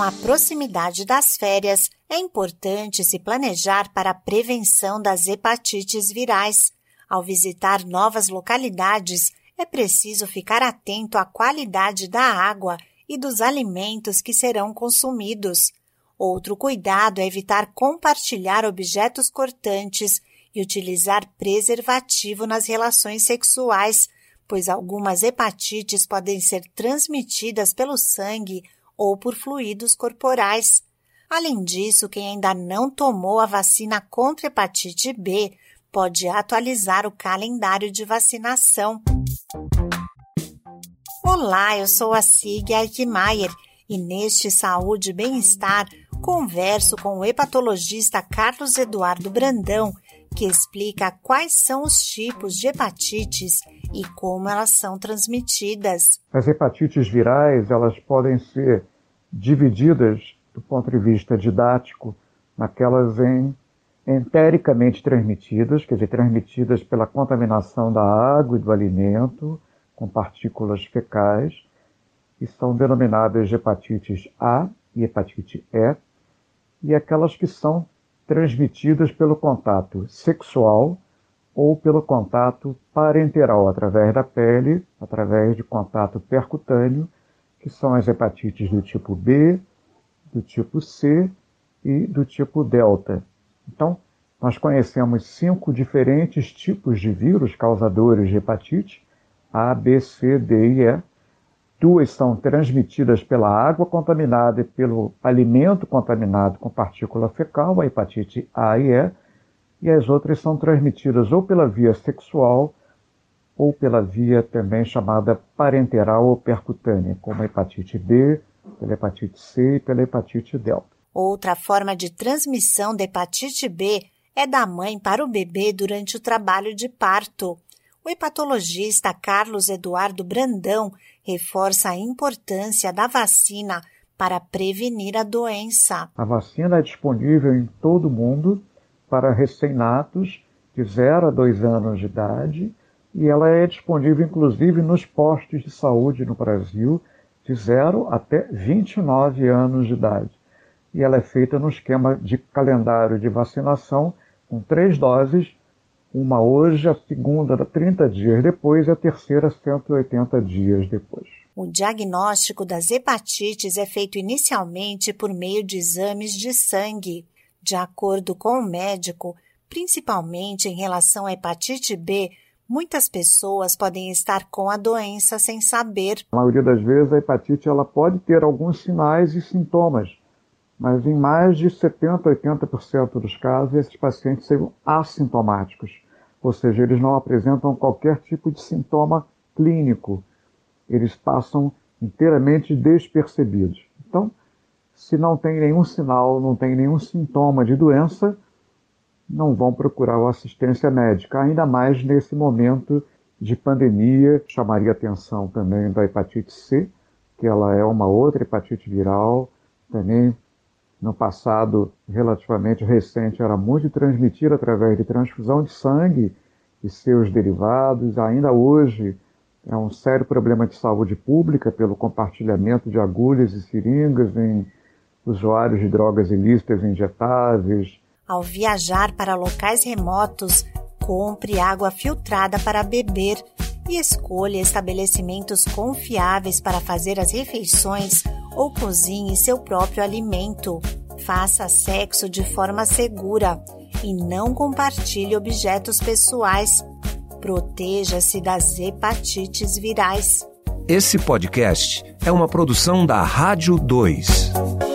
Com a proximidade das férias, é importante se planejar para a prevenção das hepatites virais. Ao visitar novas localidades, é preciso ficar atento à qualidade da água e dos alimentos que serão consumidos. Outro cuidado é evitar compartilhar objetos cortantes e utilizar preservativo nas relações sexuais, pois algumas hepatites podem ser transmitidas pelo sangue ou por fluidos corporais. Além disso, quem ainda não tomou a vacina contra hepatite B pode atualizar o calendário de vacinação. Olá, eu sou a Sig Aikmaier e neste Saúde e Bem-Estar converso com o hepatologista Carlos Eduardo Brandão, que explica quais são os tipos de hepatites e como elas são transmitidas. As hepatites virais, elas podem ser divididas do ponto de vista didático naquelas em empiricamente transmitidas, quer dizer, transmitidas pela contaminação da água e do alimento com partículas fecais, e são denominadas de hepatites A e hepatite E, e aquelas que são transmitidas pelo contato sexual ou pelo contato parenteral, através da pele, através de contato percutâneo, que são as hepatites do tipo B, do tipo C e do tipo delta. Então, nós conhecemos cinco diferentes tipos de vírus causadores de hepatite, A, B, C, D e E. Duas são transmitidas pela água contaminada e pelo alimento contaminado com partícula fecal, a hepatite A e E, e as outras são transmitidas ou pela via sexual ou pela via também chamada parenteral ou percutânea, como a hepatite B, pela hepatite C e pela hepatite delta. Outra forma de transmissão da hepatite B é da mãe para o bebê durante o trabalho de parto. O hepatologista Carlos Eduardo Brandão reforça a importância da vacina para prevenir a doença. A vacina é disponível em todo o mundo para recém-natos de 0 a 2 anos de idade e ela é disponível inclusive nos postos de saúde no Brasil de 0 até 29 anos de idade. E ela é feita no esquema de calendário de vacinação com três doses, uma hoje, a segunda 30 dias depois e a terceira 180 dias depois. O diagnóstico das hepatites é feito inicialmente por meio de exames de sangue. De acordo com o médico, principalmente em relação à hepatite B, Muitas pessoas podem estar com a doença sem saber. A maioria das vezes a hepatite ela pode ter alguns sinais e sintomas, mas em mais de 70, 80% dos casos esses pacientes são assintomáticos, ou seja, eles não apresentam qualquer tipo de sintoma clínico. Eles passam inteiramente despercebidos. Então, se não tem nenhum sinal, não tem nenhum sintoma de doença, não vão procurar assistência médica, ainda mais nesse momento de pandemia. Chamaria atenção também da hepatite C, que ela é uma outra hepatite viral, também no passado relativamente recente era muito transmitida através de transfusão de sangue e seus derivados. Ainda hoje é um sério problema de saúde pública pelo compartilhamento de agulhas e seringas em usuários de drogas ilícitas injetáveis, ao viajar para locais remotos, compre água filtrada para beber e escolha estabelecimentos confiáveis para fazer as refeições ou cozinhe seu próprio alimento. Faça sexo de forma segura e não compartilhe objetos pessoais. Proteja-se das hepatites virais. Esse podcast é uma produção da Rádio 2.